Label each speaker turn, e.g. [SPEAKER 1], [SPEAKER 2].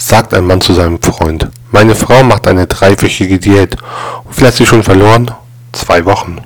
[SPEAKER 1] sagt ein Mann zu seinem Freund. Meine Frau macht eine dreiwöchige Diät. Und wie hat sie schon verloren? Zwei Wochen.